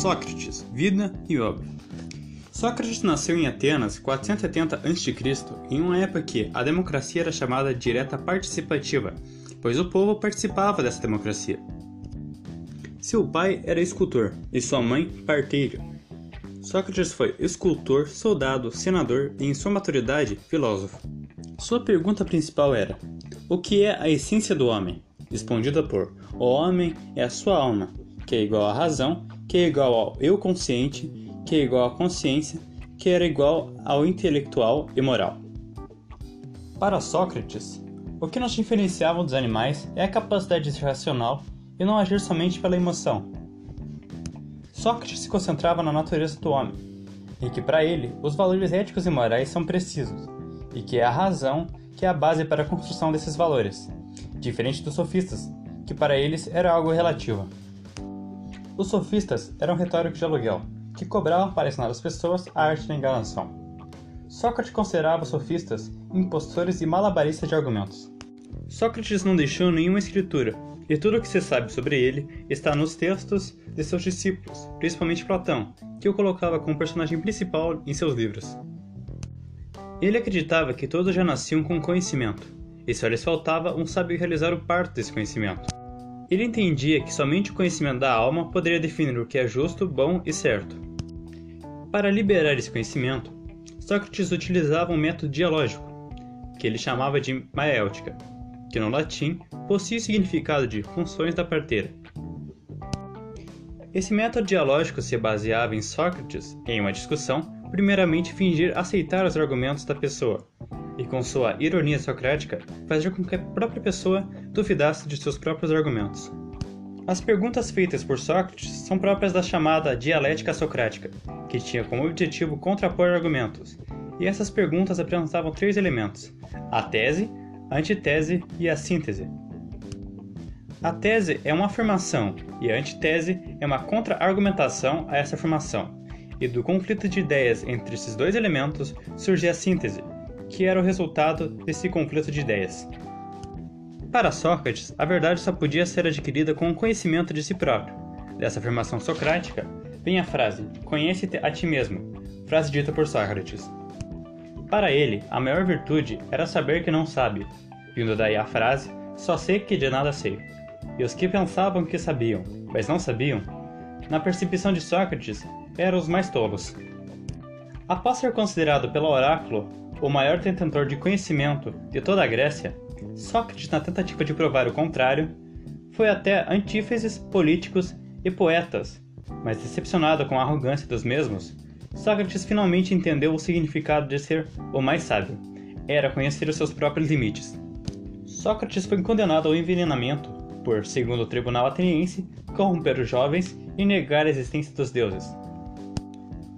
Sócrates, vida e obra. Sócrates nasceu em Atenas 470 a.C., em uma época que a democracia era chamada direta participativa, pois o povo participava dessa democracia. Seu pai era escultor e sua mãe parteira. Sócrates foi escultor, soldado, senador e, em sua maturidade, filósofo. Sua pergunta principal era: O que é a essência do homem? Respondida por: O homem é a sua alma, que é igual à razão, que é igual ao eu consciente, que é igual à consciência, que era igual ao intelectual e moral. Para Sócrates, o que nos diferenciava dos animais é a capacidade racional e não agir somente pela emoção. Sócrates se concentrava na natureza do homem, e que para ele os valores éticos e morais são precisos, e que é a razão que é a base para a construção desses valores, diferente dos sofistas, que para eles era algo relativo. Os sofistas eram retóricos de aluguel, que cobravam para ensinar as pessoas a arte da enganação. Sócrates considerava os sofistas impostores e malabaristas de argumentos. Sócrates não deixou nenhuma escritura, e tudo o que se sabe sobre ele está nos textos de seus discípulos, principalmente Platão, que o colocava como personagem principal em seus livros. Ele acreditava que todos já nasciam com conhecimento, e só lhes faltava um sábio realizar o parto desse conhecimento. Ele entendia que somente o conhecimento da alma poderia definir o que é justo, bom e certo. Para liberar esse conhecimento, Sócrates utilizava um método dialógico, que ele chamava de maéutica, que no latim possuía o significado de funções da parteira. Esse método dialógico se baseava em Sócrates, em uma discussão, primeiramente fingir aceitar os argumentos da pessoa, e com sua ironia socrática, fazer com que a própria pessoa duvidasse de seus próprios argumentos. As perguntas feitas por Sócrates são próprias da chamada dialética socrática, que tinha como objetivo contrapor argumentos, e essas perguntas apresentavam três elementos: a tese, a antitese e a síntese. A tese é uma afirmação e a antitese é uma contra-argumentação a essa afirmação, e do conflito de ideias entre esses dois elementos surge a síntese, que era o resultado desse conflito de ideias. Para Sócrates, a verdade só podia ser adquirida com o conhecimento de si próprio. Dessa afirmação socrática vem a frase: Conhece-te a ti mesmo, frase dita por Sócrates. Para ele, a maior virtude era saber que não sabe, vindo daí a frase: Só sei que de nada sei. E os que pensavam que sabiam, mas não sabiam, na percepção de Sócrates, eram os mais tolos. Após ser considerado pelo oráculo o maior detentor de conhecimento de toda a Grécia, Sócrates, na tentativa de provar o contrário, foi até antífeses políticos e poetas, mas decepcionado com a arrogância dos mesmos, Sócrates finalmente entendeu o significado de ser o mais sábio. Era conhecer os seus próprios limites. Sócrates foi condenado ao envenenamento por, segundo o tribunal ateniense, corromper os jovens e negar a existência dos deuses.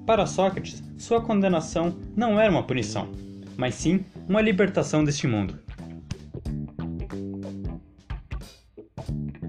Para Sócrates, sua condenação não era uma punição, mas sim uma libertação deste mundo.